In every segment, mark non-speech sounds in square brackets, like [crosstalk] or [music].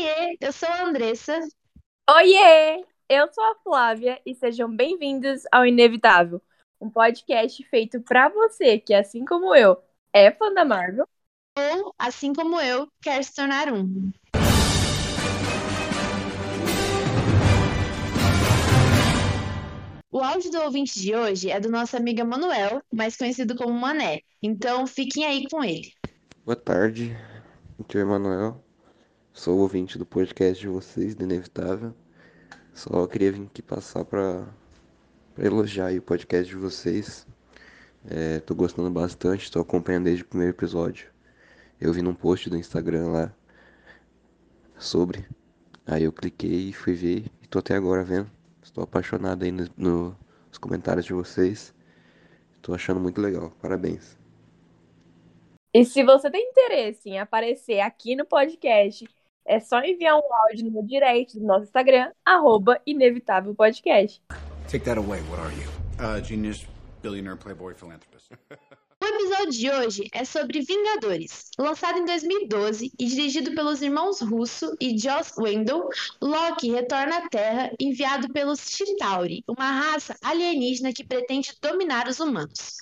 Oiê, eu sou a Andressa. Oiê, eu sou a Flávia e sejam bem-vindos ao Inevitável, um podcast feito para você que, assim como eu, é fã da Marvel ou, assim como eu, quer se tornar um. O áudio do ouvinte de hoje é do nosso amigo Manuel, mais conhecido como Mané. Então fiquem aí com ele. Boa tarde, aqui é o Emanuel. Sou ouvinte do podcast de vocês, do Inevitável. Só queria vir aqui passar para elogiar o podcast de vocês. É, tô gostando bastante, estou acompanhando desde o primeiro episódio. Eu vi num post do Instagram lá sobre. Aí eu cliquei e fui ver e tô até agora vendo. Estou apaixonado aí no, no, nos comentários de vocês. Estou achando muito legal. Parabéns. E se você tem interesse em aparecer aqui no podcast é só enviar um áudio no direct do nosso Instagram, arroba Inevitável Podcast. Take that away, what are you? Uh, genius, billionaire, playboy, philanthropist. O episódio de hoje é sobre Vingadores. Lançado em 2012 e dirigido pelos irmãos Russo e Joss Wendell, Loki retorna à Terra enviado pelos Chitauri, uma raça alienígena que pretende dominar os humanos.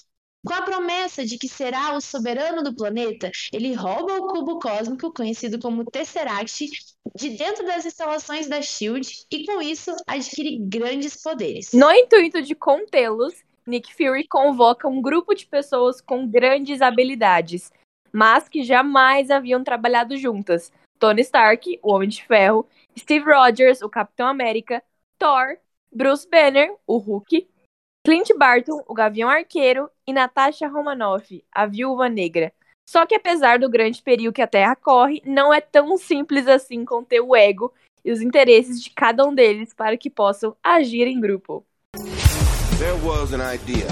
Com a promessa de que será o soberano do planeta, ele rouba o cubo cósmico, conhecido como Tesseract, de dentro das instalações da SHIELD e, com isso, adquire grandes poderes. No intuito de contê-los, Nick Fury convoca um grupo de pessoas com grandes habilidades, mas que jamais haviam trabalhado juntas. Tony Stark, o Homem de Ferro, Steve Rogers, o Capitão América, Thor, Bruce Banner, o Hulk, Clint Barton, o Gavião Arqueiro, e Natasha Romanoff, a Viúva Negra. Só que apesar do grande perigo que a Terra corre, não é tão simples assim conter o ego e os interesses de cada um deles para que possam agir em grupo. There was an idea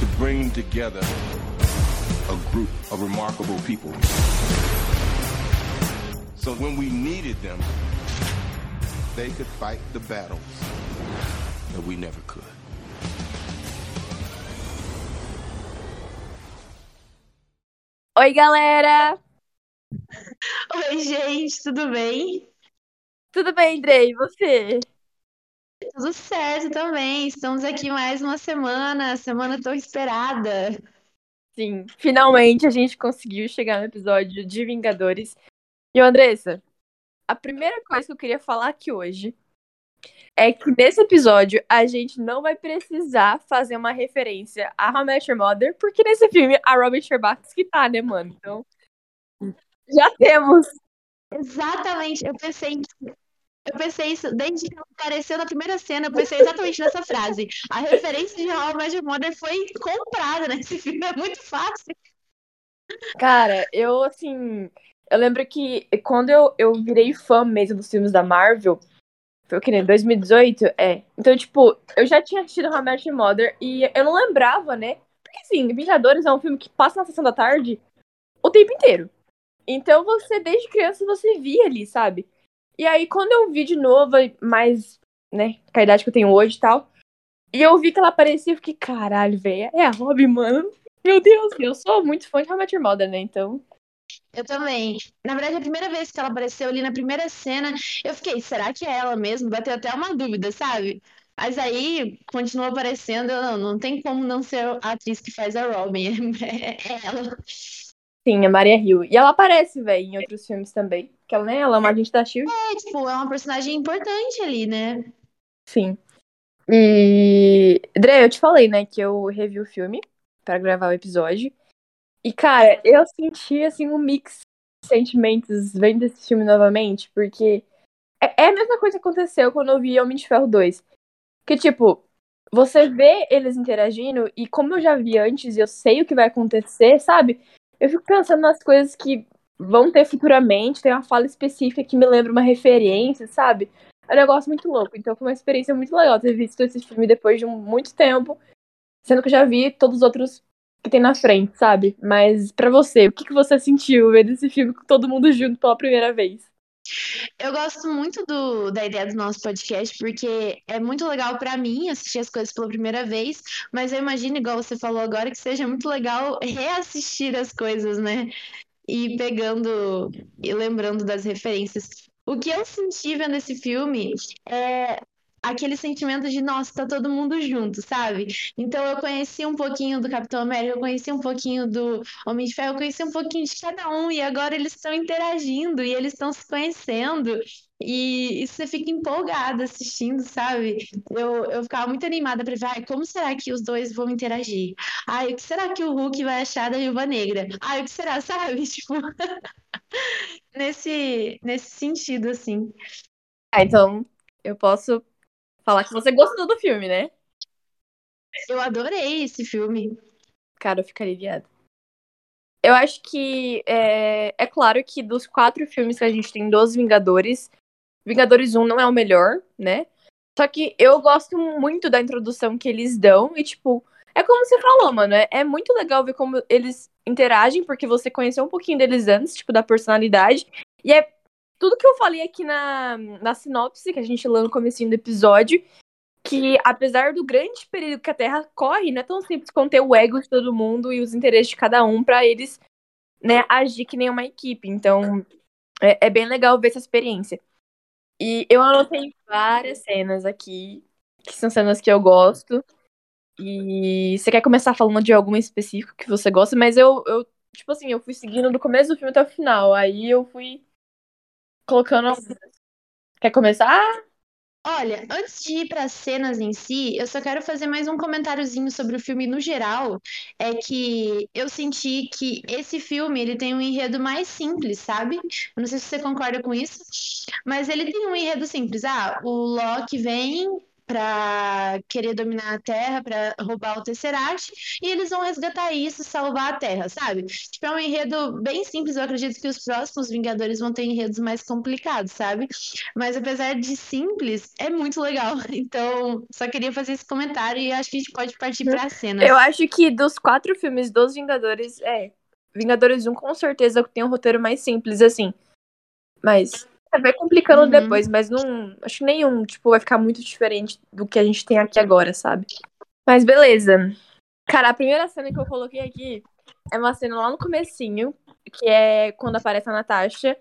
to bring together a group of remarkable people. So when we needed them, they could fight the battles that we never could. Oi, galera! Oi, gente, tudo bem? Tudo bem, Drey, e você? Tudo certo também. Estamos aqui mais uma semana, semana tão esperada. Sim, finalmente a gente conseguiu chegar no episódio de Vingadores. E, Andressa, a primeira coisa que eu queria falar aqui hoje é que nesse episódio a gente não vai precisar fazer uma referência a How I Met Your Mother, porque nesse filme a Robin Sherbax que tá, né, mano? Então, já temos. Exatamente, eu pensei eu pensei isso desde que ela apareceu na primeira cena, eu pensei exatamente nessa frase. A referência de How I Met Your Mother foi comprada nesse filme, é muito fácil. Cara, eu assim, eu lembro que quando eu, eu virei fã mesmo dos filmes da Marvel, foi o que, né? 2018? É. Então, tipo, eu já tinha assistido How I Met Your Mother e eu não lembrava, né? Porque, assim, Vingadores é um filme que passa na sessão da tarde o tempo inteiro. Então, você, desde criança, você via ali, sabe? E aí, quando eu vi de novo, mais, né, com a idade que eu tenho hoje e tal, e eu vi que ela aparecia, eu fiquei, caralho, velho, é a Robin, mano. Meu Deus, eu sou muito fã de How I Met Your Mother, né? Então, eu também. Na verdade, a primeira vez que ela apareceu ali na primeira cena, eu fiquei, será que é ela mesmo? Bateu até uma dúvida, sabe? Mas aí, continua aparecendo, não, não tem como não ser a atriz que faz a Robin. É, [laughs] é ela. Sim, a Maria Hill. E ela aparece, velho, em outros filmes também. Que ela, né, ela é uma agente da SHIELD. É, tipo, é uma personagem importante ali, né? Sim. E... Dre, eu te falei, né, que eu revi o filme para gravar o episódio. E, cara, eu senti, assim, um mix de sentimentos vendo esse filme novamente, porque é, é a mesma coisa que aconteceu quando eu vi Homem de Ferro 2. Que, tipo, você vê eles interagindo, e como eu já vi antes e eu sei o que vai acontecer, sabe? Eu fico pensando nas coisas que vão ter futuramente, tem uma fala específica que me lembra uma referência, sabe? É um negócio muito louco. Então foi uma experiência muito legal ter visto esse filme depois de muito tempo, sendo que eu já vi todos os outros que tem na frente, sabe? Mas para você, o que, que você sentiu vendo esse filme com todo mundo junto pela primeira vez? Eu gosto muito do, da ideia do nosso podcast, porque é muito legal para mim assistir as coisas pela primeira vez, mas eu imagino, igual você falou agora, que seja muito legal reassistir as coisas, né? e pegando e lembrando das referências. O que eu senti vendo esse filme é aquele sentimento de, nossa, tá todo mundo junto, sabe? Então eu conheci um pouquinho do Capitão América, eu conheci um pouquinho do Homem de Ferro, eu conheci um pouquinho de cada um, e agora eles estão interagindo e eles estão se conhecendo. E, e você fica empolgada assistindo, sabe? Eu, eu ficava muito animada para ver, ai, como será que os dois vão interagir? Ai, o que será que o Hulk vai achar da Viúva Negra? Ai, o que será, [laughs] sabe? Tipo, nesse, nesse sentido, assim. Ah, então eu posso falar que você gostou do filme, né? Eu adorei esse filme. Cara, eu ficaria aliviada. Eu acho que é, é claro que dos quatro filmes que a gente tem dos Vingadores, Vingadores 1 não é o melhor, né? Só que eu gosto muito da introdução que eles dão e, tipo, é como você falou, mano, é, é muito legal ver como eles interagem, porque você conheceu um pouquinho deles antes, tipo, da personalidade. E é tudo que eu falei aqui na, na sinopse, que a gente leu no começo do episódio, que apesar do grande perigo que a Terra corre, não é tão simples conter o ego de todo mundo e os interesses de cada um para eles, né, agir que nem uma equipe. Então, é, é bem legal ver essa experiência. E eu anotei várias cenas aqui, que são cenas que eu gosto. E você quer começar falando de algum específico que você gosta, mas eu, eu tipo assim, eu fui seguindo do começo do filme até o final. Aí eu fui colocando. Quer começar? Olha, antes de ir para as cenas em si, eu só quero fazer mais um comentáriozinho sobre o filme no geral. É que eu senti que esse filme ele tem um enredo mais simples, sabe? Eu não sei se você concorda com isso, mas ele tem um enredo simples. Ah, o Loki vem, para querer dominar a Terra, para roubar o Tesseract, e eles vão resgatar isso, salvar a Terra, sabe? Tipo, é um enredo bem simples, eu acredito que os próximos Vingadores vão ter enredos mais complicados, sabe? Mas apesar de simples, é muito legal. [laughs] Então, só queria fazer esse comentário e acho que a gente pode partir para a cena. Eu acho que dos quatro filmes dos Vingadores, é, Vingadores 1 com certeza tem um roteiro mais simples, assim. Mas vai complicando uhum. depois, mas não. Acho que nenhum, tipo, vai ficar muito diferente do que a gente tem aqui agora, sabe? Mas beleza. Cara, a primeira cena que eu coloquei aqui é uma cena lá no comecinho, que é quando aparece a Natasha.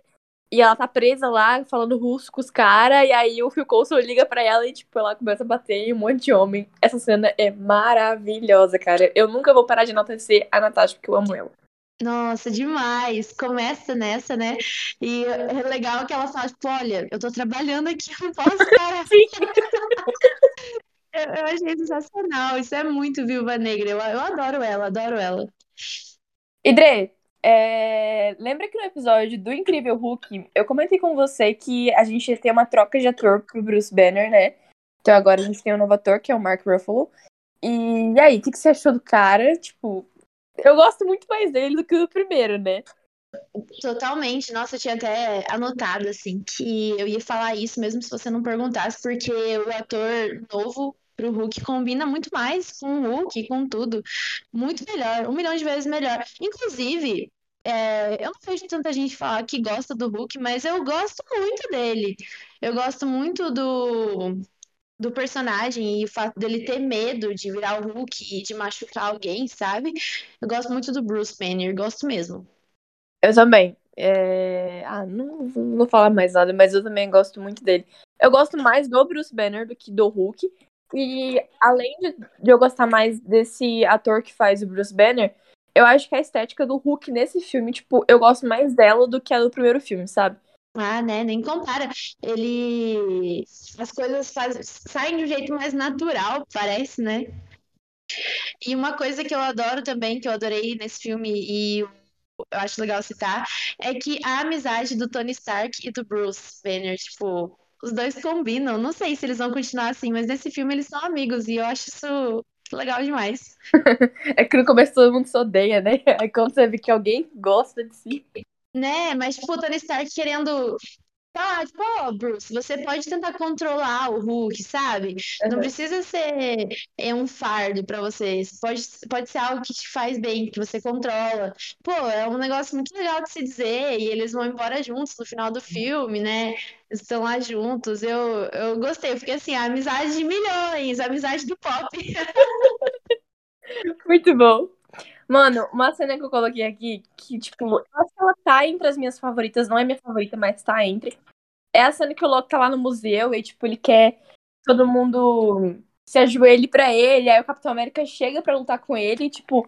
E ela tá presa lá, falando russo com os caras, e aí o Phil Coulson liga pra ela e, tipo, ela começa a bater em um monte de homem. Essa cena é maravilhosa, cara. Eu nunca vou parar de enaltecer a Natasha, porque eu amo ela. Nossa, demais! Começa nessa, né? E é legal que ela fala, tipo, olha, eu tô trabalhando aqui, eu não posso parar. [laughs] [laughs] eu, eu achei sensacional. Isso é muito Viúva Negra. Eu, eu adoro ela, adoro ela. Idre, é... lembra que no episódio do Incrível Hulk, eu comentei com você que a gente ia ter uma troca de ator pro Bruce Banner, né? Então agora a gente tem um novo ator, que é o Mark Ruffalo. E, e aí, o que, que você achou do cara? Tipo, eu gosto muito mais dele do que do primeiro, né? Totalmente. Nossa, eu tinha até anotado, assim, que eu ia falar isso mesmo se você não perguntasse, porque o ator novo pro Hulk combina muito mais com o Hulk, com tudo. Muito melhor, um milhão de vezes melhor. Inclusive, é, eu não vejo tanta gente falar que gosta do Hulk, mas eu gosto muito dele. Eu gosto muito do do personagem e o fato dele ter medo de virar o Hulk e de machucar alguém, sabe? Eu gosto muito do Bruce Banner, gosto mesmo. Eu também. É... Ah, não, não vou falar mais nada, mas eu também gosto muito dele. Eu gosto mais do Bruce Banner do que do Hulk. E além de, de eu gostar mais desse ator que faz o Bruce Banner, eu acho que a estética do Hulk nesse filme, tipo, eu gosto mais dela do que a do primeiro filme, sabe? Ah, né? Nem compara. Ele. As coisas faz... saem de um jeito mais natural, parece, né? E uma coisa que eu adoro também, que eu adorei nesse filme e eu acho legal citar, é que a amizade do Tony Stark e do Bruce Banner, tipo, os dois combinam. Não sei se eles vão continuar assim, mas nesse filme eles são amigos e eu acho isso legal demais. [laughs] é que no começo todo mundo se odeia, né? [laughs] Aí quando você vê que alguém gosta de si. Né, mas tipo, o Tony Stark querendo Tá, tipo, ó, Bruce, você pode tentar controlar o Hulk, sabe? Não precisa ser é, um fardo pra você. Pode, pode ser algo que te faz bem, que você controla. Pô, é um negócio muito legal de se dizer. E eles vão embora juntos no final do filme, né? Estão lá juntos. Eu, eu gostei. Eu fiquei assim, a amizade de milhões, a amizade do pop. [laughs] Muito bom. Mano, uma cena que eu coloquei aqui, que, tipo, eu acho que ela tá entre as minhas favoritas, não é minha favorita, mas tá entre. É a cena que o Loki tá lá no museu e, tipo, ele quer todo mundo se ajoelhe pra ele, aí o Capitão América chega pra lutar com ele, e, tipo.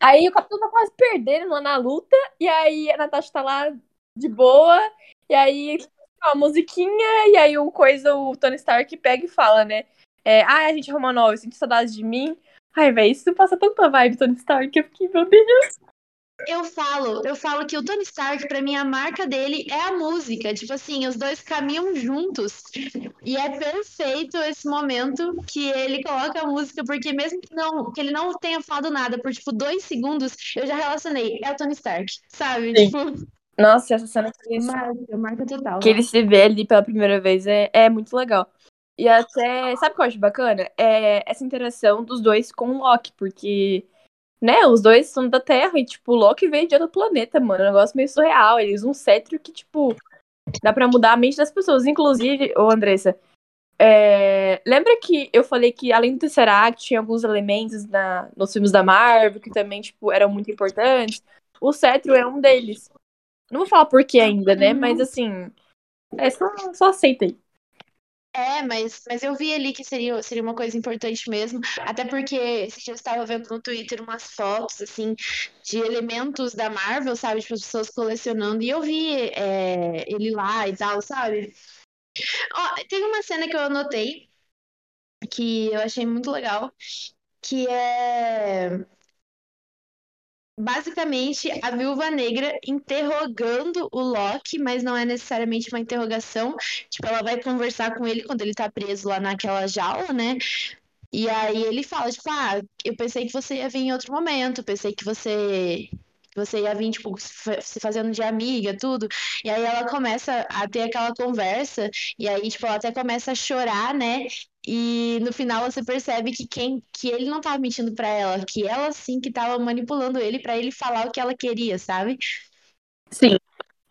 Aí o Capitão tá quase perdendo lá na luta, e aí a Natasha tá lá de boa, e aí a musiquinha, e aí o coisa, o Tony Stark pega e fala, né? É, ah, a gente Romanov, sente saudade de mim. Ai, velho, isso passa tanta vibe, Tony Stark. Eu fiquei, meu Deus. Eu falo, eu falo que o Tony Stark, pra mim, a marca dele é a música. Tipo assim, os dois caminham juntos. E é perfeito esse momento que ele coloca a música, porque mesmo que, não, que ele não tenha falado nada por, tipo, dois segundos, eu já relacionei. É o Tony Stark, sabe? Sim. Tipo. Nossa, essa cena que ele, marca, marca total. que ele se vê ali pela primeira vez é, é muito legal. E até, sabe o que eu acho bacana? É essa interação dos dois com o Loki, porque, né, os dois são da Terra e, tipo, o Loki veio de outro planeta, mano. É um negócio meio surreal. Eles um cetro que, tipo, dá pra mudar a mente das pessoas. Inclusive, ô Andressa, é... lembra que eu falei que além do Tesseract tinha alguns elementos na... nos filmes da Marvel que também, tipo, eram muito importantes? O cetro é um deles. Não vou falar por que ainda, né? Mas assim, é só, só aceita aí. É, mas, mas eu vi ali que seria, seria uma coisa importante mesmo, até porque dia eu estava vendo no Twitter umas fotos, assim, de elementos da Marvel, sabe, tipo, as pessoas colecionando, e eu vi é, ele lá e tal, sabe? Ó, tem uma cena que eu anotei, que eu achei muito legal, que é basicamente a Viúva Negra interrogando o Loki, mas não é necessariamente uma interrogação. Tipo, ela vai conversar com ele quando ele tá preso lá naquela jaula, né? E aí ele fala, tipo, ah, eu pensei que você ia vir em outro momento, pensei que você você ia vir, tipo, se fazendo de amiga, tudo. E aí ela começa a ter aquela conversa, e aí, tipo, ela até começa a chorar, né? E no final você percebe que quem que ele não tava mentindo para ela, que ela sim que tava manipulando ele para ele falar o que ela queria, sabe? Sim.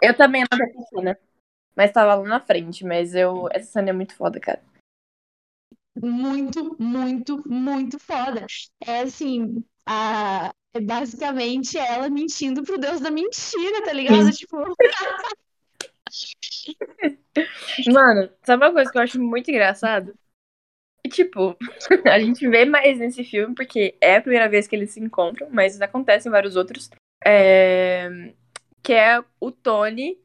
Eu também não essa cena. Mas tava lá na frente, mas eu essa cena é muito foda, cara. Muito, muito, muito foda. É assim, a é basicamente ela mentindo pro Deus da mentira, tá ligado? Tipo, [laughs] Mano, sabe uma coisa que eu acho muito engraçado? E, tipo, [laughs] a gente vê mais nesse filme porque é a primeira vez que eles se encontram, mas acontecem vários outros. É... Que é o Tony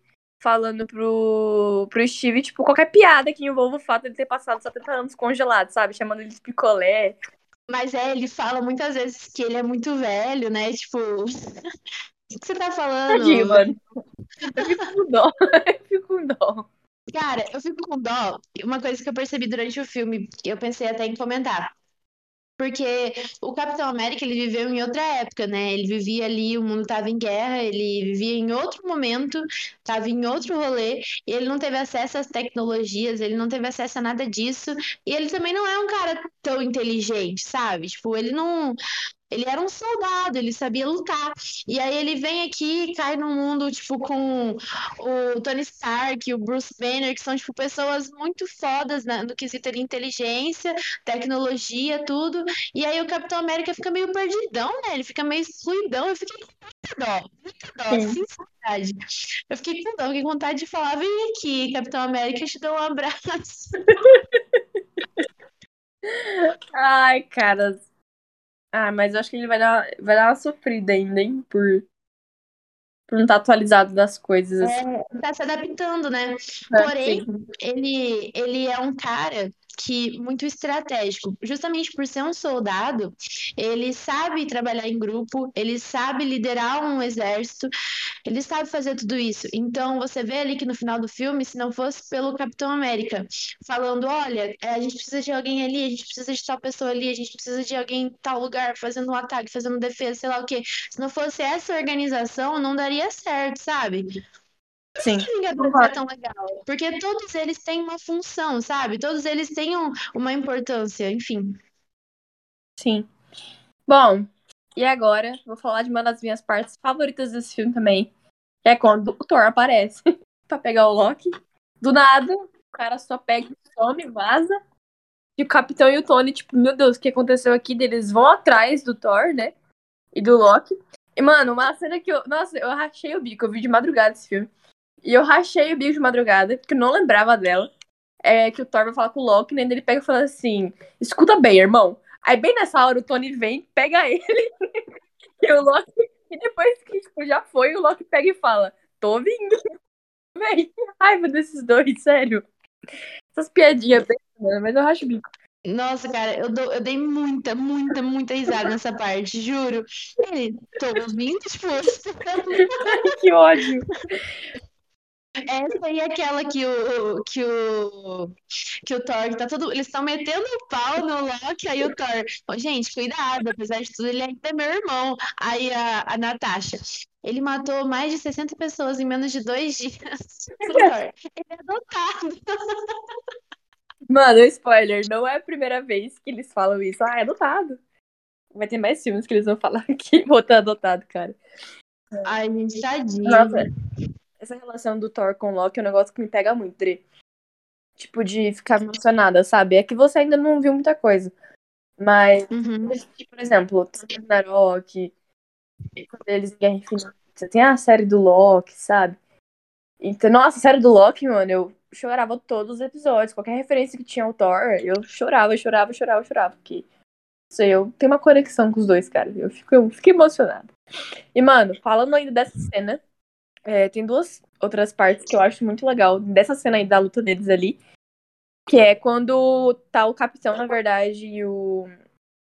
falando pro, pro Steve, tipo, qualquer piada que envolva o fato de ele ter passado 70 anos congelado, sabe? Chamando ele de picolé. Mas é, ele fala muitas vezes que ele é muito velho, né? Tipo, [laughs] o que você tá falando? Tadinho, mano. Eu fico com dó. [laughs] Eu fico com dó. Cara, eu fico com dó. Uma coisa que eu percebi durante o filme, que eu pensei até em comentar. Porque o Capitão América, ele viveu em outra época, né? Ele vivia ali, o mundo estava em guerra, ele vivia em outro momento, estava em outro rolê, e ele não teve acesso às tecnologias, ele não teve acesso a nada disso, e ele também não é um cara tão inteligente, sabe? Tipo, ele não ele era um soldado, ele sabia lutar. E aí ele vem aqui e cai no mundo, tipo, com o Tony Stark, o Bruce Banner, que são, tipo, pessoas muito fodas né, no quesito de inteligência, tecnologia, tudo. E aí o Capitão América fica meio perdidão, né? Ele fica meio excluidão. Eu fiquei com muita dó, muita dó, Sim. sinceridade. Eu fiquei com dó, fiquei com vontade de falar, vem aqui, Capitão América, eu te dou um abraço. [laughs] Ai, cara, ah, mas eu acho que ele vai dar, vai dar uma sofrida ainda, hein? Por, por não estar tá atualizado das coisas. Assim. É, tá se adaptando, né? É, Porém, ele, ele é um cara que muito estratégico. Justamente por ser um soldado, ele sabe trabalhar em grupo, ele sabe liderar um exército, ele sabe fazer tudo isso. Então você vê ali que no final do filme, se não fosse pelo Capitão América falando, olha, é, a gente precisa de alguém ali, a gente precisa de tal pessoa ali, a gente precisa de alguém em tal lugar fazendo um ataque, fazendo defesa, sei lá o quê. Se não fosse essa organização, não daria certo, sabe? Sim. Por que Vingadores é tão legal? Porque todos eles têm uma função, sabe? Todos eles têm um, uma importância, enfim. Sim. Bom, e agora vou falar de uma das minhas partes favoritas desse filme também. Que é quando o Thor aparece [laughs] pra pegar o Loki. Do nada, o cara só pega, some, vaza. E o Capitão e o Tony, tipo, meu Deus, o que aconteceu aqui? Eles vão atrás do Thor, né? e do Loki. Mano, uma cena que eu. Nossa, eu rachei o bico. Eu vi de madrugada esse filme. E eu rachei o bico de madrugada, porque eu não lembrava dela. É que o Thor vai falar com o Loki, né? Ele pega e fala assim: escuta bem, irmão. Aí, bem nessa hora, o Tony vem, pega ele. [laughs] e o Loki. E depois que tipo, já foi, o Loki pega e fala: tô vindo. Véi, raiva desses dois, [laughs] sério. Essas piadinhas bem, mas eu racho o bico. Nossa, cara, eu, dou, eu dei muita, muita, muita risada nessa parte, juro. Ele, tô ouvindo, tipo, [laughs] que ódio. Essa aí é aquela que o, que o, que o Thor tá todo. Eles estão metendo o pau no Loki, aí o Thor. "Ô, gente, cuidado, apesar de tudo, ele ainda é meu irmão. Aí a, a Natasha. Ele matou mais de 60 pessoas em menos de dois dias. [laughs] Thor, ele é adotado. [laughs] Mano, spoiler, não é a primeira vez que eles falam isso. Ah, é adotado. Vai ter mais filmes que eles vão falar que [laughs] botar adotado, cara. Ai, gente, tadinho. Nossa, essa relação do Thor com o Loki é um negócio que me pega muito, Dri. Tipo, de ficar emocionada, sabe? É que você ainda não viu muita coisa. Mas, Uhum. por exemplo, Thor Ragnarok, quando eles em Guerra Infinita, tem a série do Loki, sabe? Então, nossa, a série do Loki, mano, eu chorava todos os episódios. Qualquer referência que tinha ao Thor, eu chorava, chorava, chorava, chorava. Porque, sei, eu tenho uma conexão com os dois, cara. Eu fico, eu fico emocionada. E, mano, falando ainda dessa cena, é, tem duas outras partes que eu acho muito legal dessa cena aí da luta deles ali. Que é quando tá o capitão, na verdade, e o,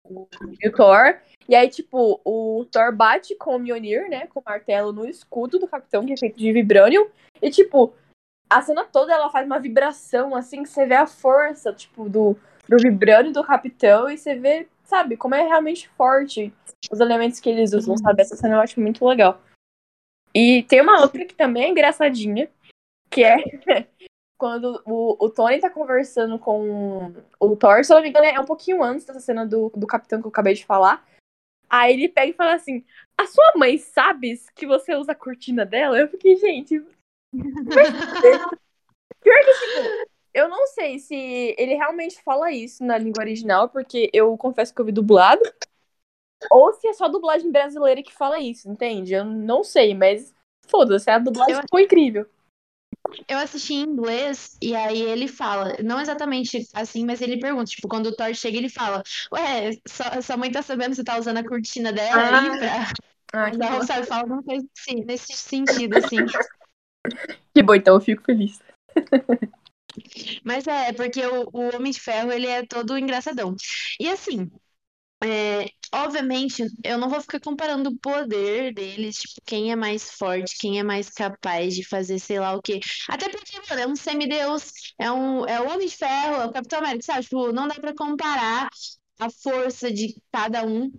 o, e o Thor. E aí, tipo, o Thor bate com o Mjolnir, né? Com o martelo no escudo do capitão, que é feito de vibranium. E, tipo, a cena toda ela faz uma vibração, assim, que você vê a força, tipo, do, do vibrânio do capitão e você vê, sabe, como é realmente forte os elementos que eles usam, sabe? Essa cena eu acho muito legal. E tem uma outra que também é engraçadinha, que é [laughs] quando o, o Tony tá conversando com o Thor, se eu não me engano, é um pouquinho antes dessa cena do, do capitão que eu acabei de falar. Aí ele pega e fala assim: A sua mãe sabe que você usa a cortina dela? Eu fiquei, gente. [laughs] Pior que, tipo, eu não sei se ele realmente fala isso na língua original, porque eu confesso que eu vi dublado. Ou se é só a dublagem brasileira que fala isso, entende? Eu não sei, mas foda-se, a dublagem Eu- ficou incrível. Eu assisti em inglês e aí ele fala, não exatamente assim, mas ele pergunta, tipo, quando o Thor chega, ele fala, ué, sua, sua mãe tá sabendo que você tá usando a cortina dela aí pra Ah, que sabe, fala alguma coisa assim, nesse sentido, assim. Que bom, então eu fico feliz. Mas é, porque o, o Homem de Ferro, ele é todo engraçadão. E assim, é, obviamente, eu não vou ficar comparando o poder deles, tipo, quem é mais forte, quem é mais capaz de fazer sei lá o quê. Até porque, mano, é um semideus, é um, é o Homem de Ferro, é o Capitão América, sabe? Tipo, não dá pra comparar a força de cada um.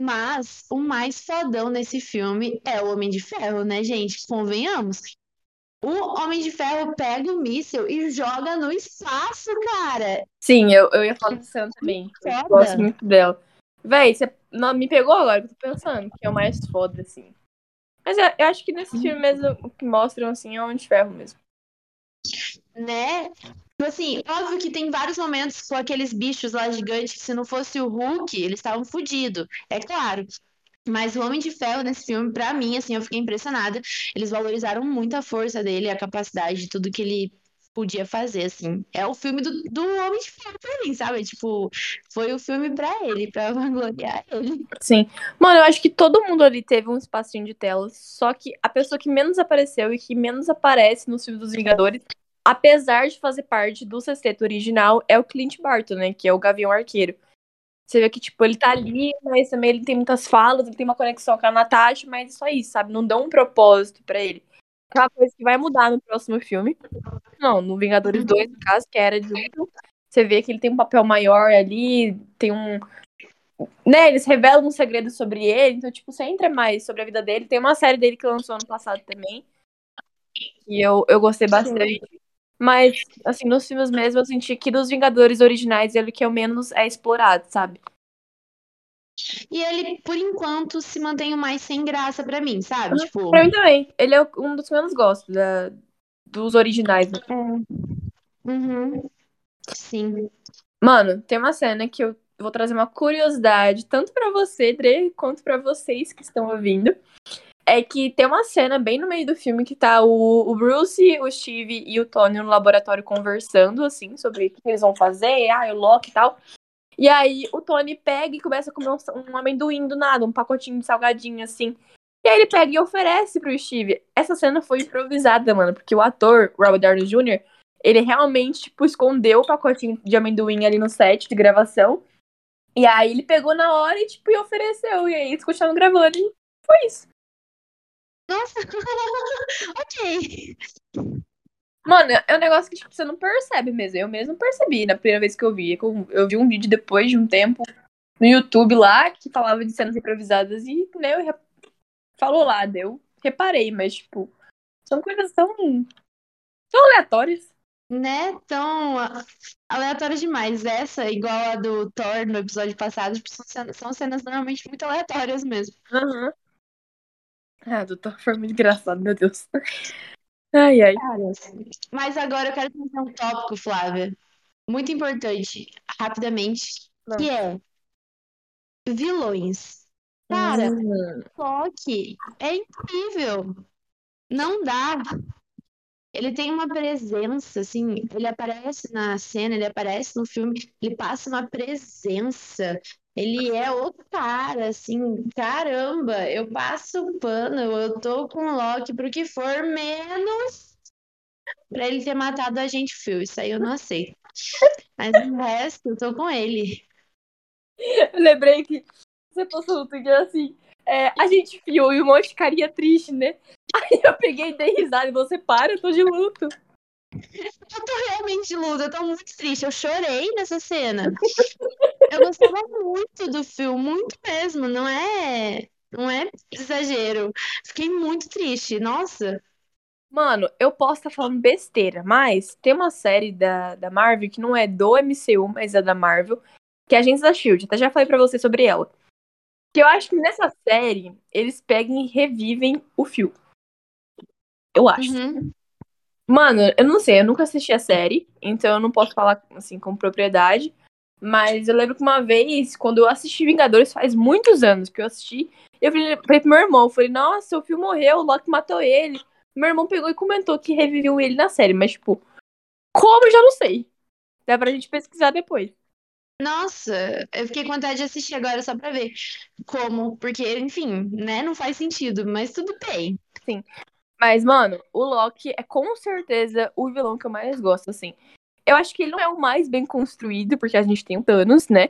Mas o mais fodão nesse filme é o Homem de Ferro, né, gente? Convenhamos. O Homem de Ferro pega o míssil e joga no espaço, cara. Sim, eu, eu ia falar do Sam também. Eu Foda. gosto muito dela. Véi, você não, me pegou agora eu tô pensando, que é o mais foda, assim. Mas eu, eu acho que nesse filme mesmo, o que mostram, assim, é o Homem de Ferro mesmo. Né? Tipo assim, óbvio que tem vários momentos com aqueles bichos lá gigantes que se não fosse o Hulk, eles estavam fodidos, é claro. Mas o Homem de Ferro nesse filme, pra mim, assim, eu fiquei impressionada. Eles valorizaram muito a força dele, a capacidade de tudo que ele podia fazer, assim. É o filme do, do Homem de Ferro pra mim, sabe? Tipo, foi o filme pra ele, pra [laughs] vangloriar ele. Sim. Mano, eu acho que todo mundo ali teve um espacinho de tela, só que a pessoa que menos apareceu e que menos aparece nos filmes dos Vingadores, apesar de fazer parte do sexteto original, é o Clint Barton, né? Que é o Gavião Arqueiro. Você vê que, tipo, ele tá ali, mas também ele tem muitas falas, ele tem uma conexão com a Natasha, mas só isso, sabe? Não dão um propósito pra ele. É uma coisa que vai mudar no próximo filme. Não, no Vingadores 2, no caso, que era de Ultron. Você vê que ele tem um papel maior ali, tem um. Né, eles revelam um segredo sobre ele, então, tipo, você entra mais sobre a vida dele. Tem uma série dele que lançou ano passado também. E eu, eu gostei bastante. Mas, assim, nos filmes mesmo, eu senti que dos Vingadores originais, ele que é o menos é explorado, sabe? E ele, por enquanto, se mantém o mais sem graça pra mim, sabe? Uhum. Tipo, Pra mim também. Ele é um dos que menos gosto da, dos originais. né? é. Uhum. Sim. Mano, tem uma cena que eu vou trazer uma curiosidade, tanto para você, Dre, quanto para vocês que estão ouvindo. É que tem uma cena bem no meio do filme que tá o, o Bruce, o Steve e o Tony no laboratório conversando, assim, sobre o que eles vão fazer, ah, o Loki e tal. E aí o Tony pega e começa a comer um, um amendoim do nada, um pacotinho de salgadinho, assim. E aí ele pega e oferece pro Steve. Essa cena foi improvisada, mano, porque o ator, Robert Downey Jr., ele realmente, tipo, escondeu o pacotinho de amendoim ali no set de gravação. E aí ele pegou na hora e, tipo, e ofereceu. E aí eles continuaram gravando e foi isso. Nossa, [laughs] ok. Mano, é um negócio que, tipo, você não percebe mesmo. Eu mesmo percebi na primeira vez que eu vi. Eu vi um vídeo depois de um tempo no YouTube lá que falava de cenas improvisadas e, né, eu falou lá, deu. Reparei, mas, tipo, são coisas tão. tão aleatórias. Né? Tão aleatórias demais. Essa, igual a do Thor no episódio passado, tipo, são cenas, são cenas normalmente muito aleatórias mesmo. Uhum. Ah, do Thor foi muito engraçado, meu Deus. Ai, ai. Mas agora eu quero trazer um tópico, Flávia, muito importante, rapidamente, que é vilões. Cara, Hum. Loki é incrível. Não dá. Ele tem uma presença, assim, ele aparece na cena, ele aparece no filme, ele passa uma presença. Ele é o cara, assim, caramba, eu passo o pano, eu tô com o Loki pro que for, menos pra ele ter matado a gente Phil. Isso aí eu não aceito. Mas o resto, eu tô com ele. Eu lembrei que você postou no Twitter assim. É, a gente fiou e um monte de carinha triste, né? [laughs] Aí eu peguei e dei risada e você para, eu tô de luto. Eu tô realmente de luto, eu tô muito triste. Eu chorei nessa cena. Eu gostava muito do filme, muito mesmo, não é, não é exagero. Fiquei muito triste, nossa. Mano, eu posso estar falando besteira, mas tem uma série da, da Marvel que não é do MCU, mas é da Marvel, que é Agentes da Shield. Até já falei pra você sobre ela. Que eu acho que nessa série eles pegam e revivem o fio. Eu acho. Uhum. Mano, eu não sei, eu nunca assisti a série, então eu não posso falar assim com propriedade. Mas eu lembro que uma vez, quando eu assisti Vingadores, faz muitos anos que eu assisti, eu falei, falei pro meu irmão, eu falei, nossa, o filme morreu, o Loki matou ele. Meu irmão pegou e comentou que reviveu ele na série, mas tipo, como eu já não sei. Dá pra gente pesquisar depois. Nossa, eu fiquei com vontade de assistir agora só pra ver como, porque, enfim, né, não faz sentido, mas tudo bem. Sim. Mas, mano, o Loki é com certeza o vilão que eu mais gosto, assim. Eu acho que ele não é o mais bem construído, porque a gente tem o Thanos, né?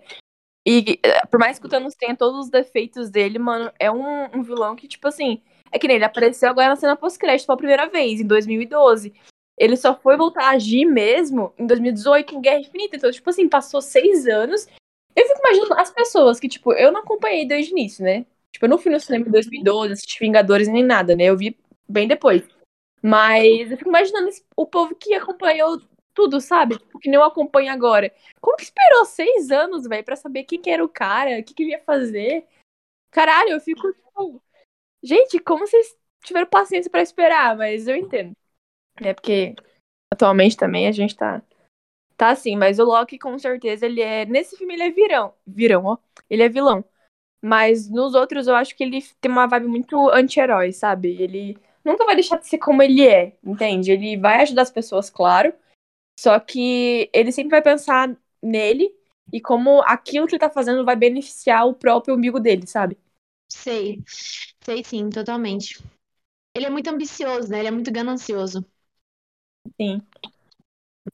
E eh, por mais que o Thanos tenha todos os defeitos dele, mano, é um, um vilão que, tipo assim, é que nem ele apareceu agora na cena pós-crédito pela primeira vez, em 2012. Ele só foi voltar a agir mesmo em 2018, em Guerra Infinita. Então, tipo assim, passou seis anos. Eu fico imaginando as pessoas que, tipo, eu não acompanhei desde o início, né? Tipo, eu não fui no cinema em 2012, assisti Vingadores nem nada, né? Eu vi bem depois. Mas eu fico imaginando o povo que acompanhou tudo, sabe? Tipo, que nem eu acompanho agora. Como que esperou seis anos, velho, pra saber quem que era o cara, o que, que ele ia fazer? Caralho, eu fico, tipo. Gente, como vocês tiveram paciência pra esperar? Mas eu entendo. É porque atualmente também a gente tá. Tá assim, mas o Loki com certeza ele é. Nesse filme ele é virão. Virão, ó. Ele é vilão. Mas nos outros eu acho que ele tem uma vibe muito anti-herói, sabe? Ele nunca vai deixar de ser como ele é, entende? Ele vai ajudar as pessoas, claro. Só que ele sempre vai pensar nele e como aquilo que ele tá fazendo vai beneficiar o próprio amigo dele, sabe? Sei, sei sim, totalmente. Ele é muito ambicioso, né? Ele é muito ganancioso. Sim.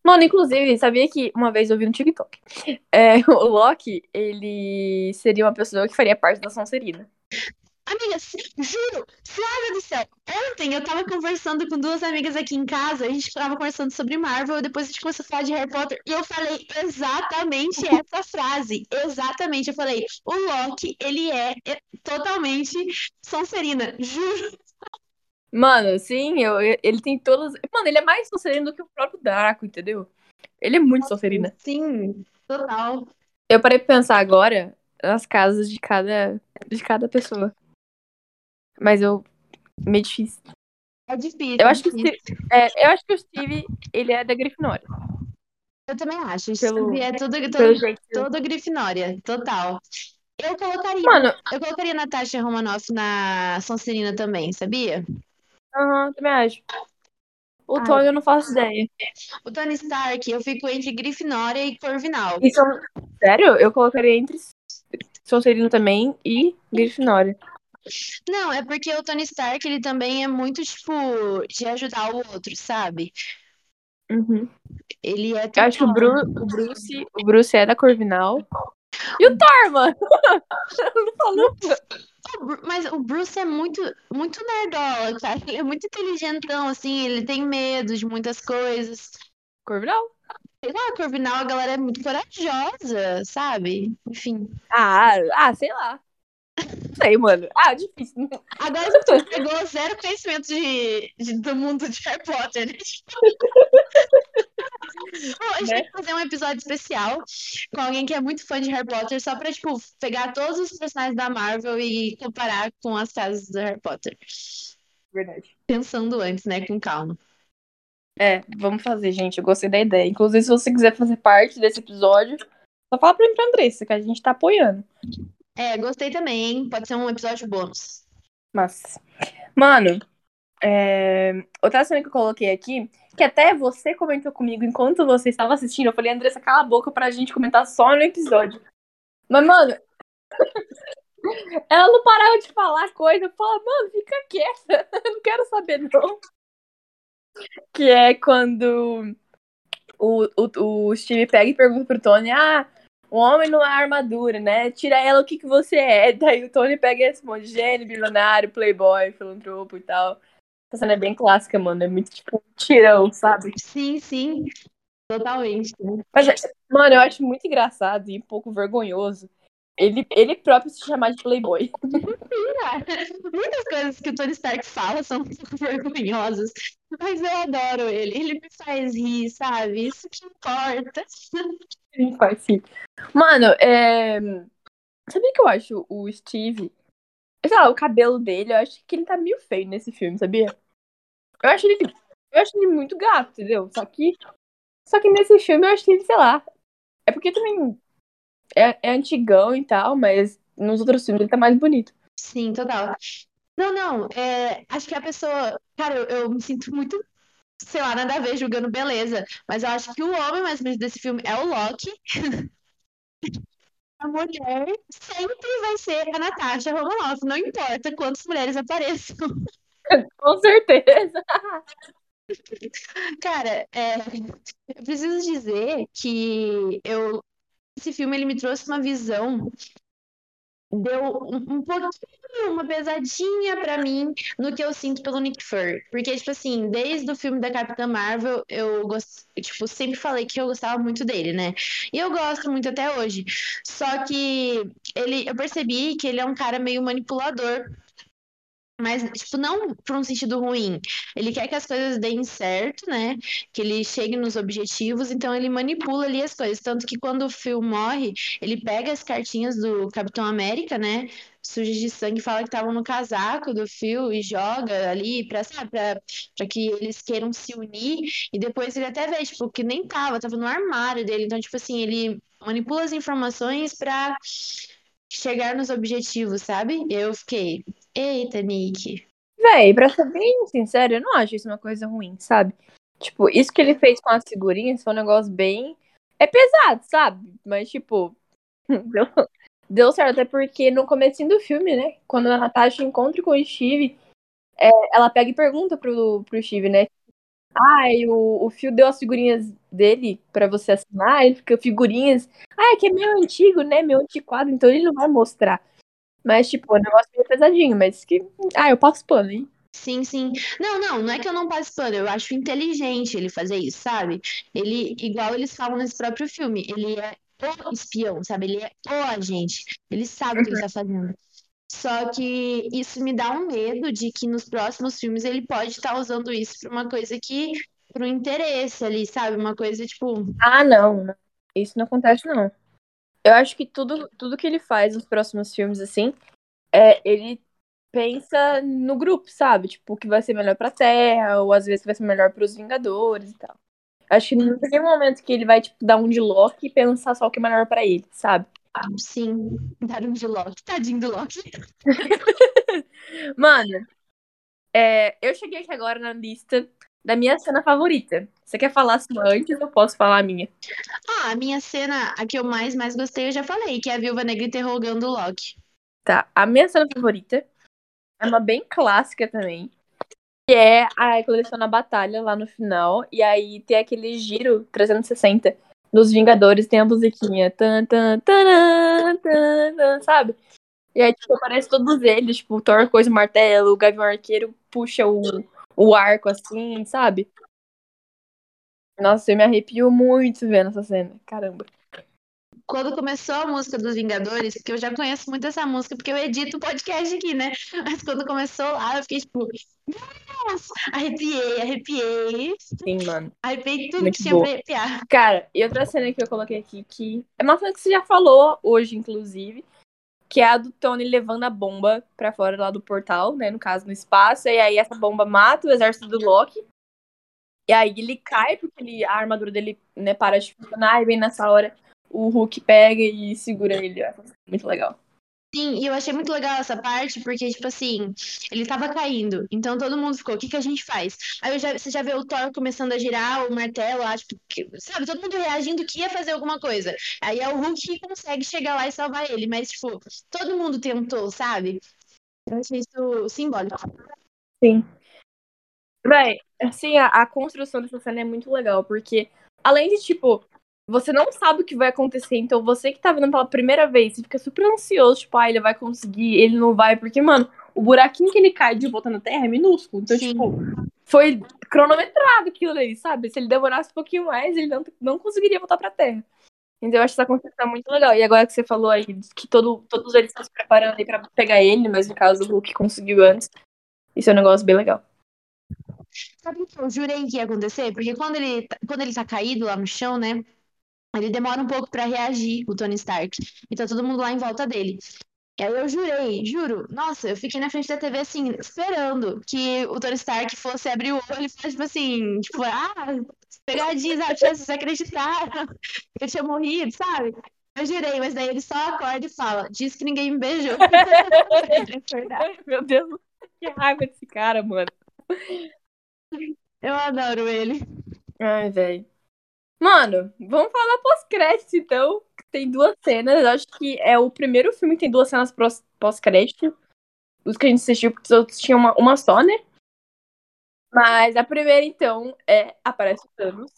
Mano, inclusive, sabia que uma vez eu vi no TikTok. É, [laughs] o Loki, ele seria uma pessoa que faria parte da Sonserina. Amigas, juro, Flávia do céu, ontem eu tava conversando com duas amigas aqui em casa, a gente tava conversando sobre Marvel, depois a gente começou a falar de Harry Potter, e eu falei exatamente [laughs] essa frase, exatamente, eu falei, o Loki, ele é totalmente Sonserina, juro. Mano, sim, eu, ele tem todas. Mano, ele é mais Sonserina do que o próprio Draco, entendeu? Ele é muito Sonserina. Sim, total. Eu parei pra pensar agora nas casas de cada, de cada pessoa. Mas eu. Meio difícil. É difícil. Eu é acho que o difícil. Steve, é, eu acho que o Steve, ele é da Grifinória. Eu também acho. Pelo- Steve é todo, jeito. todo Grifinória, total. Eu colocaria, Mano, eu colocaria a Natasha Romanoff na Sonserina também, sabia? aham, também acho. O Ai. Tony eu não faço ideia. O Tony Stark, eu fico entre Grifinória e Corvinal. E são... Sério? Eu colocaria entre Sonserino também e Grifinória. Não, é porque o Tony Stark, ele também é muito, tipo, de ajudar o outro, sabe? Uhum. Ele é Eu acho que o, Bru... o Bruce, o Bruce é da Corvinal. E o Thor, mano? [laughs] O Bru- Mas o Bruce é muito, muito nerdola, cara. Ele é muito inteligentão, assim, ele tem medo de muitas coisas. Corvinal? Sei lá, Corvinal, a galera é muito corajosa, sabe? Enfim. Ah, ah, sei lá. Sei, mano. Ah, difícil. Agora você pegou zero conhecimento de, de- do mundo de Harry Potter, né? [laughs] Bom, a gente Né? que fazer um episódio especial com alguém que é muito fã de Harry Potter, só pra, tipo, pegar todos os personagens da Marvel e comparar com as casas do Harry Potter. Verdade. Pensando antes, né? Com calma. É, vamos fazer, gente. Eu gostei da ideia. Inclusive, se você quiser fazer parte desse episódio, só fala pra mim pra Andressa, que a gente tá apoiando. É, gostei também? Pode ser um episódio bônus. Mas, mano, é... outra cena que eu coloquei aqui, que até você comentou comigo enquanto você estava assistindo, eu falei, Andressa, cala a boca pra gente comentar só no episódio. Mas, mano, [laughs] ela não parava de falar coisa, eu falava, mano, fica quieta, [laughs] eu não quero saber, não. Que é quando o, o, o Steve pega e pergunta pro Tony, ah, o homem não é armadura, né? Tira ela, o que, que você é? [laughs] Daí o Tony pega e responde, gênio, bilionário, playboy, filantropo e tal. Essa cena é bem clássica, mano. É muito, tipo, tirão, sabe? Sim, sim. Totalmente. Mas, mano, eu acho muito engraçado e um pouco vergonhoso ele, ele próprio se chamar de playboy. [laughs] Muitas coisas que o Tony Stark fala são um pouco [laughs] vergonhosas, mas eu adoro ele. Ele me faz rir, sabe? Isso que importa. Ele faz sim. Mano, é... Sabia que eu acho o Steve... Sei lá, o cabelo dele, eu acho que ele tá meio feio nesse filme, sabia? Eu acho ele... Eu acho ele muito gato, entendeu? Só que... Só que nesse filme eu acho ele, sei lá... É porque também... É, é antigão e tal, mas nos outros filmes ele tá mais bonito. Sim, total. Não, não, é, acho que a pessoa. Cara, eu, eu me sinto muito, sei lá, nada a ver julgando beleza. Mas eu acho que o homem mais bonito desse filme é o Loki. A mulher sempre vai ser a Natasha Romanoff, não importa quantas mulheres apareçam. [laughs] Com certeza. Cara, é, eu preciso dizer que eu, esse filme ele me trouxe uma visão, deu um, pouquinho, uma pesadinha pra mim no que eu sinto pelo Nick Fury. Porque, tipo assim, desde o filme da Capitã Marvel, eu gost... tipo, sempre falei que eu gostava muito dele, né? E eu gosto muito até hoje. Só que ele, eu percebi que ele é um cara meio manipulador. Mas, tipo, não por um sentido ruim. Ele quer que as coisas deem certo, né? Que ele chegue nos objetivos, então ele manipula ali as coisas. Tanto que quando o Phil morre, ele pega as cartinhas do Capitão América, né? Sujas de sangue, fala que estavam no casaco do Phil e joga ali pra, sabe, pra, pra que eles queiram se unir. E depois ele até vê, tipo, que nem tava, tava no armário dele. Então, tipo assim, ele manipula as informações pra chegar nos objetivos, sabe? Eu fiquei, eita, Nick. Véi, pra ser bem sincero, eu não acho isso uma coisa ruim, sabe? Tipo, isso que ele fez com as figurinhas foi um negócio bem. É pesado, sabe? Mas, tipo, [laughs] deu, certo. Até porque no começo do filme, né? Quando a Natasha encontra com o Steve, é, ela pega e pergunta pro, pro Steve, né? Ah, e o, o Phil deu as figurinhas dele pra você assinar, ele fica figurinhas. Ah, é que é meio antigo, né? Meio antiquado, então ele não vai mostrar. Mas, tipo, o negócio é meio pesadinho, mas que. Ah, eu passo pano, hein? Sim, sim. Não, não, não é que eu não passe pano, eu acho inteligente ele fazer isso, sabe? Ele, igual eles falam nesse próprio filme, ele é o espião, sabe? Ele é o agente. Ele sabe o que ele tá fazendo. Só que isso me dá um medo de que nos próximos filmes ele pode estar usando isso pra uma coisa que. Pro interesse ali, sabe? Uma coisa tipo. Ah, não. Isso não acontece, não. Eu acho que tudo, tudo que ele faz nos próximos filmes, assim, é ele pensa no grupo, sabe? Tipo, o que vai ser melhor pra Terra, ou às vezes vai ser melhor pros Vingadores e tal. Acho que não tem nenhum momento que ele vai, tipo, dar um de Loki e pensar só o que é melhor pra ele, sabe? Ah, sim, dar um de Loki. Tadinho do Loki. [laughs] Mano, é, eu cheguei aqui agora na lista da minha cena favorita. Você quer falar sua antes ou posso falar a minha? Ah, a minha cena, a que eu mais, mais gostei, eu já falei, que é a Viúva Negra interrogando o Loki. Tá, a minha cena favorita é uma bem clássica também. Que é a estão na batalha lá no final. E aí tem aquele giro 360 dos Vingadores, tem a musiquinha. Tan, tan, tan, tan, tan, sabe? E aí, tipo, aparece todos eles, tipo, o Thor coisa o martelo, o Gavião Arqueiro puxa o, o arco assim, sabe? Nossa, eu me arrepio muito vendo essa cena. Caramba. Quando começou a música dos Vingadores, porque eu já conheço muito essa música, porque eu edito o podcast aqui, né? Mas quando começou lá, eu fiquei tipo, Deus! Arrepiei, arrepiei. Sim, mano. Arrepiei tudo Muito que tinha boa. pra arrepiar. Cara, e outra cena que eu coloquei aqui, que é uma cena que você já falou hoje, inclusive, que é a do Tony levando a bomba pra fora lá do portal, né? No caso, no espaço, e aí essa bomba mata o exército do Loki. E aí ele cai, porque ele, a armadura dele né, para de funcionar, e bem nessa hora o Hulk pega e segura ele. Muito legal. Sim, e eu achei muito legal essa parte, porque, tipo assim, ele tava caindo, então todo mundo ficou, o que que a gente faz? Aí já- você já vê o Thor começando a girar o martelo lá, tipo, que- sabe, todo mundo reagindo que ia fazer alguma coisa. Aí é o Hulk que consegue chegar lá e salvar ele, mas, tipo, todo mundo tentou, sabe? Eu achei isso simbólico. Sim. Véi, assim, a, a construção dessa cena é muito legal, porque além de, tipo, você não sabe o que vai acontecer, então você que tá vendo pela primeira vez, você fica super ansioso, tipo, ah, ele vai conseguir, ele não vai, porque, mano, o buraquinho que ele cai de volta na Terra é minúsculo, então, Sim. tipo, foi cronometrado aquilo ali, sabe? Se ele demorasse um pouquinho mais, ele não, não conseguiria voltar pra Terra. Então eu acho essa construção muito legal. E agora que você falou aí que todo, todos eles estão se preparando aí pra pegar ele, mas no caso o Hulk conseguiu antes, isso é um negócio bem legal. Sabe o que eu jurei que ia acontecer? Porque quando ele, tá- quando ele tá caído lá no chão, né? Ele demora um pouco pra reagir, o Tony Stark. E tá todo mundo lá em volta dele. E aí eu jurei, juro. Nossa, eu fiquei na frente da TV assim, esperando que o Tony Stark fosse abrir o olho e falar, tipo assim, tipo, ah, pegadinha, sabe? Tipo, Vocês acreditaram que eu tinha morrido, sabe? Eu jurei, mas daí ele só acorda e fala, diz que ninguém me beijou. [laughs] É meu Deus, que raiva desse cara, mano. Eu adoro ele. Ai, velho. Mano, vamos falar pós-crédito, então. Tem duas cenas. Eu acho que é o primeiro filme que tem duas cenas pós- pós-crédito. Os que a gente assistiu, porque os outros tinham uma, uma só, né? Mas a primeira, então, é aparece o Thanos.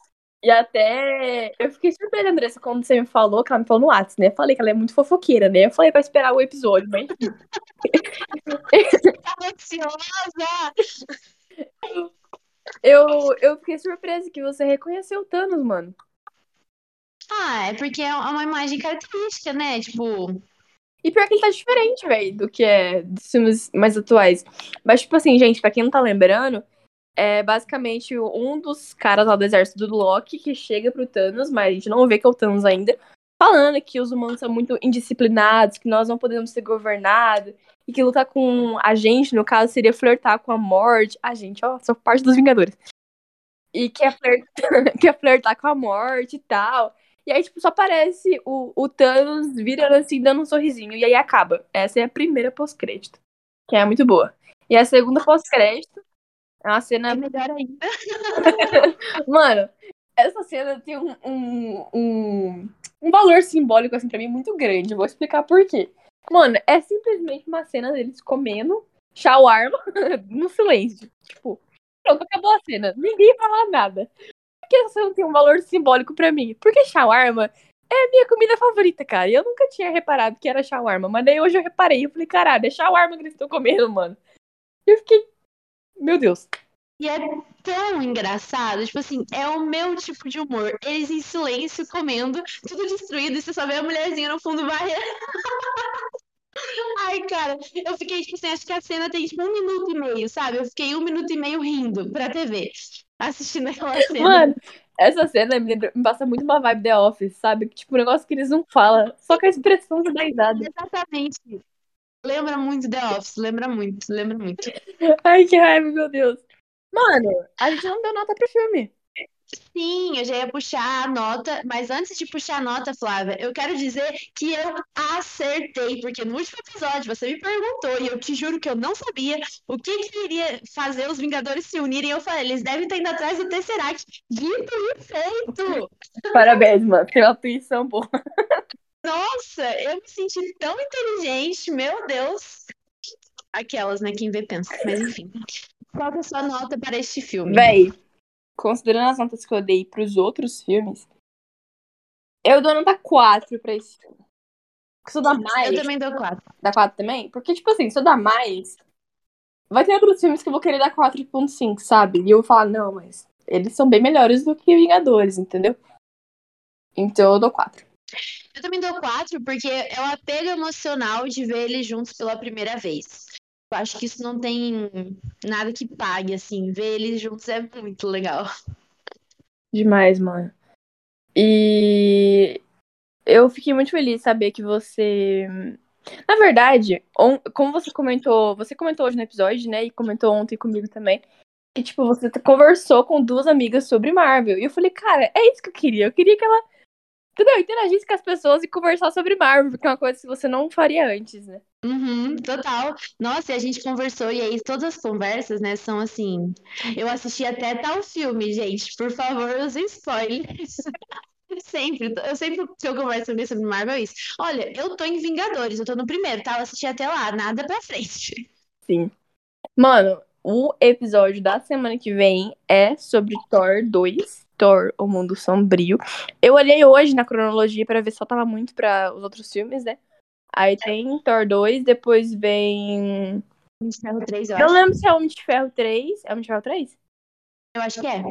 E até. Eu fiquei surpresa, Andressa, quando você me falou, que ela me falou no WhatsApp, né? Eu falei que ela é muito fofoqueira, né? Eu falei pra esperar o episódio, mas. Tava [laughs] ansiosa! [laughs] Eu, eu fiquei surpresa que você reconheceu o Thanos, mano. Ah, é porque é uma imagem característica, né? Tipo, E pior que ele tá diferente, velho, do que é dos filmes mais atuais. Mas, tipo assim, gente, pra quem não tá lembrando, é basicamente um dos caras lá do exército do Loki que chega pro Thanos, mas a gente não vê que é o Thanos ainda, falando que os humanos são muito indisciplinados, que nós não podemos ser governados, e que lutar com a gente, no caso, seria flertar com a morte. A gente, ó, sou parte dos Vingadores. E quer flertar, [laughs] quer flertar com a morte e tal. E aí, tipo, só aparece o, o Thanos virando assim, dando um sorrisinho. E aí acaba. Essa é a primeira pós-crédito. Que é muito boa. E a segunda pós-crédito é uma cena. é melhor ainda. [laughs] Mano, essa cena tem um, um, um, um valor simbólico, assim, pra mim, muito grande. Eu vou explicar por quê. Mano, é simplesmente uma cena deles comendo shawarma [laughs] no silêncio. Tipo, pronto, acabou a cena. Ninguém fala nada. Por que essa cena tem um valor simbólico pra mim? Porque shawarma é a minha comida favorita, cara. E eu nunca tinha reparado que era shawarma. Mas daí hoje eu reparei. Eu falei, caralho, é shawarma que eles estão comendo, mano. E eu fiquei. Meu Deus. E é tão engraçado, tipo assim, é o meu tipo de humor. Eles em silêncio comendo, tudo destruído, e você só vê a mulherzinha no fundo varrendo. [laughs] Ai, cara, eu fiquei, tipo assim, acho que a cena tem tipo um minuto e meio, sabe? Eu fiquei um minuto e meio rindo pra TV, assistindo aquela [laughs] cena. Mano, essa cena me, lembra- me passa muito uma vibe The Office, sabe? Tipo, um negócio que eles não falam, só com a expressão você dá risada. Exatamente. Lembra muito The Office, lembra muito, lembra muito. Ai, que raiva, meu Deus. Mano, a gente não deu nota pro filme. Sim, eu já ia puxar a nota, mas antes de puxar a nota, Flávia, eu quero dizer que eu acertei, porque no último episódio você me perguntou e eu te juro que eu não sabia o que que iria fazer os Vingadores se unirem. Eu falei, eles devem estar indo atrás do Tesseract. Dito e feito! Parabéns, mano, pela intuição boa. Nossa, eu me senti tão inteligente, meu Deus. Aquelas, né, quem vê pensa, mas enfim. Qual é a sua nota para este filme? Véi, considerando as notas que eu dei pros outros filmes, eu dou nota 4 pra esse filme. Porque se eu dar mais. Eu também dou 4. Dá 4 também? Porque, tipo assim, se eu dar mais. Vai ter outros filmes que eu vou querer dar 4.5, sabe? E eu vou falar, não, mas eles são bem melhores do que Vingadores, entendeu? Então eu dou 4. Eu também dou 4 porque é o apego emocional de ver eles juntos pela primeira vez. Eu acho que isso não tem nada que pague, assim. Ver eles juntos é muito legal. Demais, mano. E eu fiquei muito feliz de saber que você. Na verdade, on... como você comentou, você comentou hoje no episódio, né? E comentou ontem comigo também. Que, tipo, você conversou com duas amigas sobre Marvel. E eu falei, cara, é isso que eu queria. Eu queria que ela entendeu? interagisse com as pessoas e conversar sobre Marvel, porque é uma coisa que você não faria antes, né? Uhum, total. Nossa, e a gente conversou, e aí todas as conversas, né, são assim. Eu assisti até tal filme, gente. Por favor, os spoilers. [laughs] Sempre, eu sempre que eu converso com sobre Marvel é isso. Olha, eu tô em Vingadores, eu tô no primeiro, tá? Eu assisti até lá, nada pra frente. Sim. Mano, o episódio da semana que vem é sobre Thor 2. Thor, O Mundo Sombrio. Eu olhei hoje na cronologia para ver se faltava muito para os outros filmes, né? Aí tem Thor 2, depois vem. Homem de Ferro 3, eu Não acho. lembro se é Homem de Ferro 3. É Homem de Ferro 3? Eu acho que é.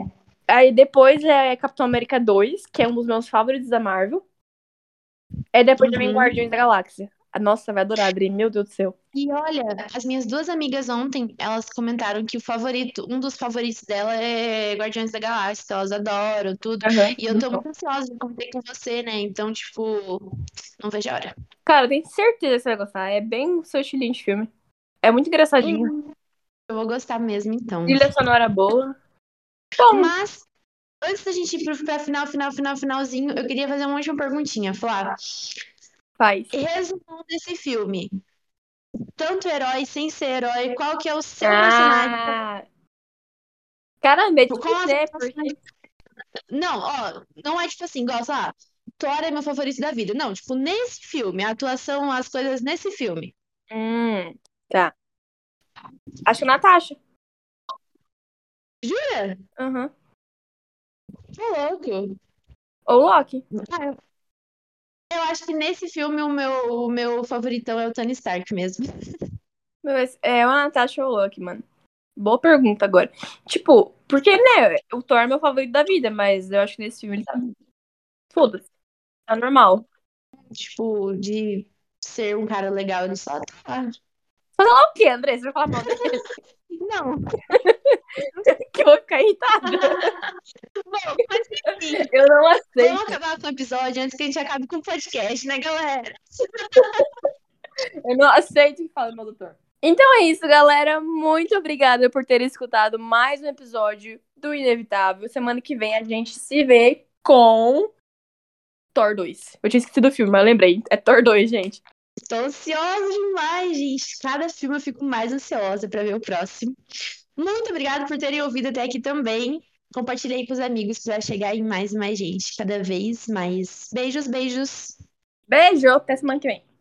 Aí depois é Capitão América 2, que é um dos meus favoritos da Marvel. Aí depois vem Uhum. Guardiões da Galáxia. Nossa, vai adorar, Adri. Meu Deus do céu. E olha, as minhas duas amigas ontem, elas comentaram que o favorito, um dos favoritos dela é Guardiões da Galáxia, elas adoram tudo. E eu tô muito ansiosa de comentei com você, né? Então, tipo, não vejo a hora. Cara, eu tenho certeza que você vai gostar. É bem o seu estilinho de filme. É muito engraçadinho. Eu vou gostar mesmo, então. Trilha sonora boa. Bom, Mas, antes da gente ir pro, pra final, final, final, finalzinho, eu queria fazer uma última perguntinha, Flávia. Faz. Resumo desse filme. Tanto herói sem ser herói, qual que é o seu personagem? Ah. Caramba, é a né? Porque... Não, ó, não é tipo assim, sei lá, Thor é meu favorito da vida. Não, tipo, nesse filme, a atuação, as coisas nesse filme. Hum, tá. Acho que Natasha. Jura? Uhum. Tá louco. Ou Loki. Ah, eu- acho que nesse filme o meu, o meu favoritão é o Tony Stark mesmo. [laughs] Mas é uma Natasha ou Loki, mano. Boa pergunta agora. Tipo, porque, né? O Thor é meu favorito da vida, mas eu acho que nesse filme ele tá. Foda-se. Tá normal. Tipo, de ser um cara legal, ele só tá. Lá o quê, André? Você vai falar mal dele? [laughs] Não. [laughs] [laughs] que eu vou ficar irritada. Bom, mas enfim, [laughs] Eu não vamos aceito. acabar com o episódio antes que a gente acabe com o podcast, né, galera? [laughs] Eu não aceito que fale mal do Thor. Então é isso, galera. Muito obrigada por ter escutado mais um episódio do Inevitável. Semana que vem a gente se vê com Thor 2. Eu tinha esquecido o filme, mas lembrei. É Thor 2, gente. Tô ansiosa demais, gente. Cada filme eu fico mais ansiosa pra ver o próximo. Muito obrigada por terem ouvido até aqui também. Compartilhei com os amigos pra chegar em mais e mais gente, cada vez mais. Beijos, beijos. Beijo, até semana que vem.